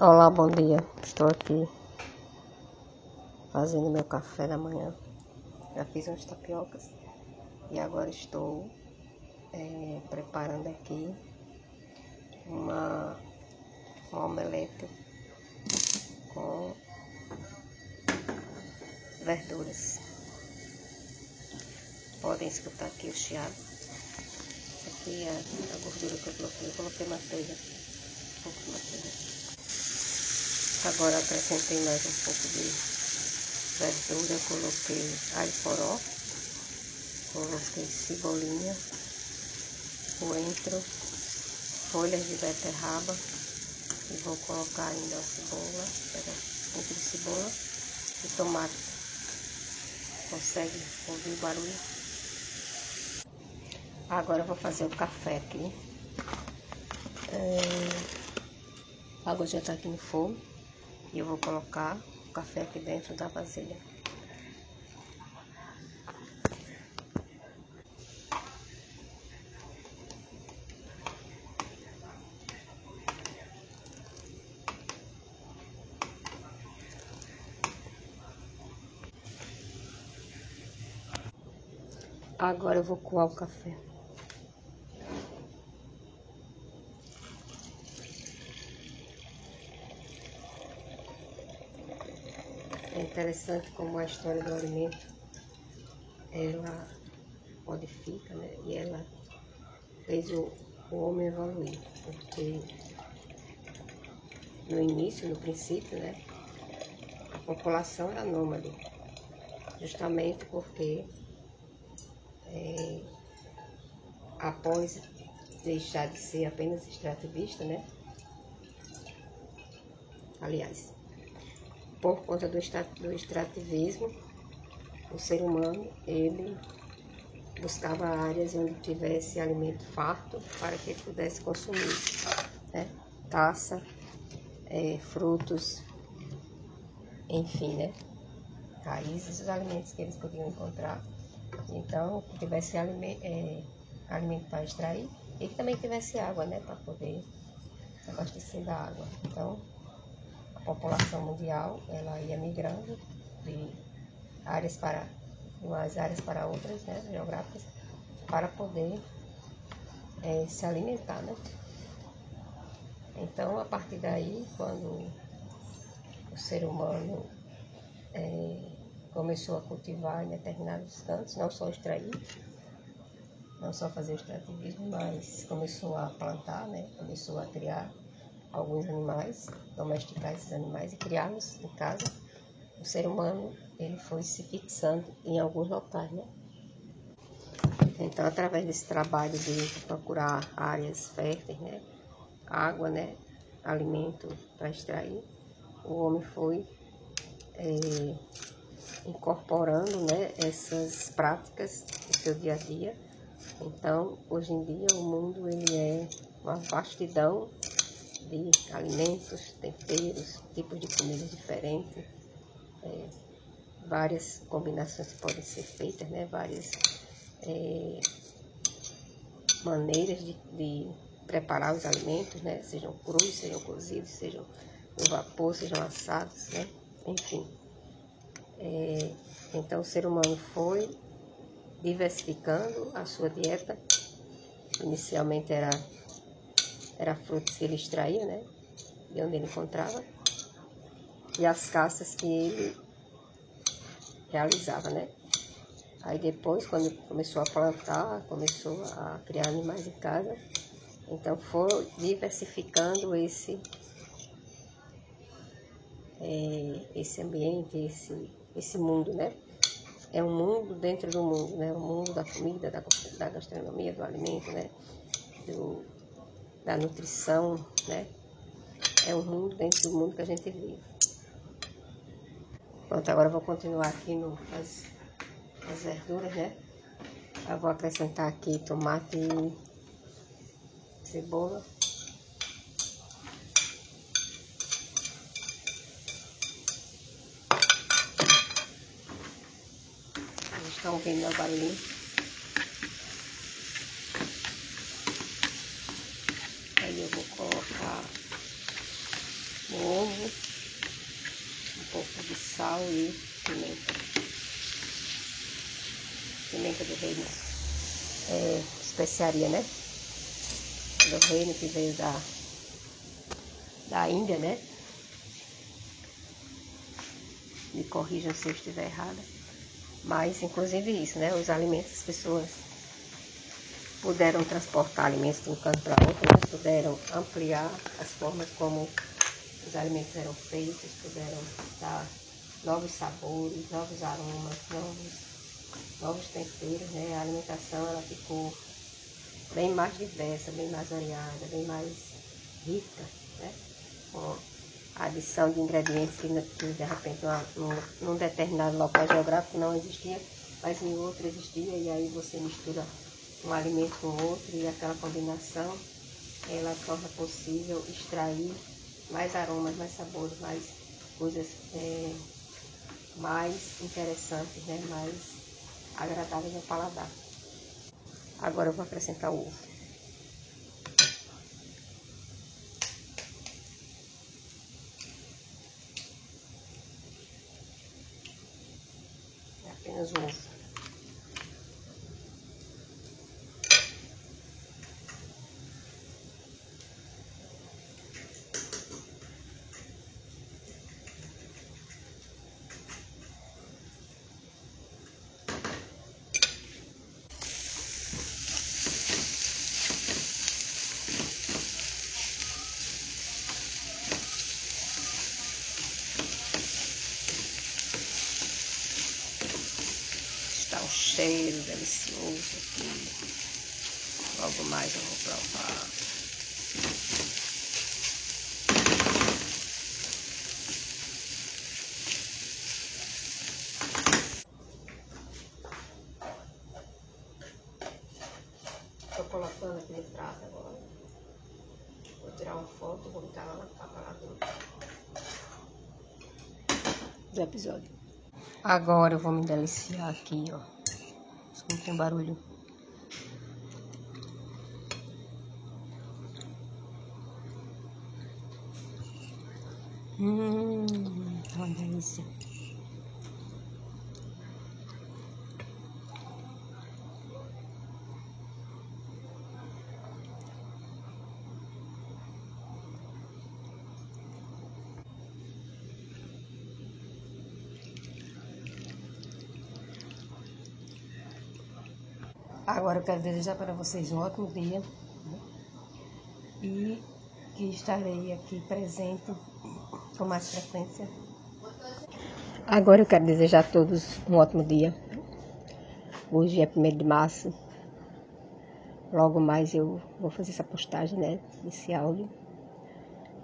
Olá, bom dia. Estou aqui fazendo meu café da manhã. Já fiz umas tapiocas e agora estou é, preparando aqui uma, uma omelete com verduras. Podem escutar aqui o chiado. Aqui é a gordura que eu coloquei. Eu coloquei manteiga. Um pouco de manteiga. Agora acrescentei mais um pouco de verdura, coloquei alho coloquei cebolinha, coentro, folhas de beterraba e vou colocar ainda a cebola, entre cebola e tomate. Consegue ouvir o barulho? Agora eu vou fazer o café aqui. É... A água já está aqui no fogo. E eu vou colocar o café aqui dentro da vasilha. Agora eu vou coar o café. Interessante como a história do alimento ela modifica, né? E ela fez o, o homem evoluir, porque no início, no princípio, né? A população era nômade, justamente porque é, após deixar de ser apenas extrativista, né? Aliás, por conta do, extrativismo, o ser humano ele buscava áreas onde tivesse alimento farto para que pudesse consumir, né? caça, é, frutos, enfim, né? raízes dos alimentos que eles podiam encontrar. Então, que tivesse alimento, é, alimento para extrair e que também tivesse água, né, para poder abastecer da água. Então, população mundial ela ia migrando de áreas para umas áreas para outras, né, geográficas, para poder é, se alimentar, né? Então, a partir daí, quando o ser humano é, começou a cultivar em determinados cantos, não só extrair, não só fazer extrativismo, mas começou a plantar, né? Começou a criar alguns animais, domesticar esses animais e criá-los em casa, o ser humano ele foi se fixando em alguns locais, né? Então, através desse trabalho de procurar áreas férteis, né? água, né? alimento para extrair, o homem foi é, incorporando né? essas práticas no seu dia a dia. Então, hoje em dia, o mundo ele é uma vastidão de alimentos, temperos, tipos de comida diferentes, é, várias combinações podem ser feitas, né? várias é, maneiras de, de, preparar os alimentos, né? sejam crus, sejam cozidos, sejam no vapor, sejam assados, né? enfim. É, então o ser humano foi diversificando a sua dieta. Inicialmente era era frutos que ele extraía, né? De onde ele encontrava. E as caças que ele realizava, né? Aí depois, quando começou a plantar, começou a criar animais em casa, então foi diversificando esse, é, esse ambiente, esse, esse mundo, né? É um mundo dentro do mundo, né? O mundo da comida, da, da gastronomia, do alimento, né? Do, da nutrição, né? É um mundo dentro do mundo que a gente vive. Pronto, agora eu vou continuar aqui no, as, as verduras, né? Eu vou acrescentar aqui tomate e cebola. Vocês estão ouvindo meu barulhinho? Aí eu vou colocar ovo, um pouco de sal e pimenta. Pimenta do reino. É, especiaria, né? Do reino que veio da, da Índia, né? Me corrijam se eu estiver errada. Mas, inclusive isso, né? Os alimentos, as pessoas puderam transportar alimentos de um canto para outro, né? puderam ampliar as formas como os alimentos eram feitos, puderam dar novos sabores, novos aromas, novos, novos temperos, né? A alimentação ela ficou bem mais diversa, bem mais variada, bem mais rica, né? Com a adição de ingredientes que, que de repente num, num determinado local geográfico não existia, mas em outro existia, e aí você mistura um alimento com outro e aquela combinação ela torna possível extrair mais aromas, mais sabores, mais coisas é, mais interessantes, né? mais agradáveis ao paladar. Agora eu vou acrescentar o ovo. É apenas o ovo. Tá um delicioso aqui. Logo mais eu vou provar. Estou colocando aqui no prato agora. Vou tirar uma foto, vou botar lá na capa do episódio. Agora eu vou me deliciar aqui, ó. Escutem o barulho. Hum, uma delícia. Agora eu quero desejar para vocês um ótimo dia né? e que estarei aqui presente com mais frequência. Agora eu quero desejar a todos um ótimo dia. Hoje é 1 de março. Logo mais eu vou fazer essa postagem, né? Esse áudio.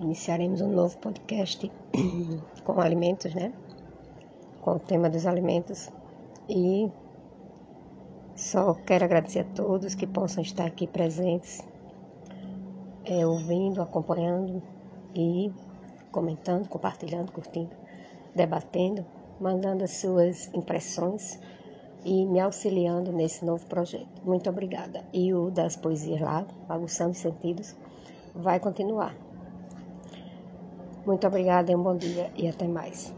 Iniciaremos um novo podcast com alimentos, né? Com o tema dos alimentos. E só quero agradecer a todos que possam estar aqui presentes, é, ouvindo, acompanhando e comentando, compartilhando, curtindo, debatendo, mandando as suas impressões e me auxiliando nesse novo projeto. Muito obrigada. E o das poesias lá, Aguçando os Sentidos, vai continuar. Muito obrigada, um bom dia e até mais.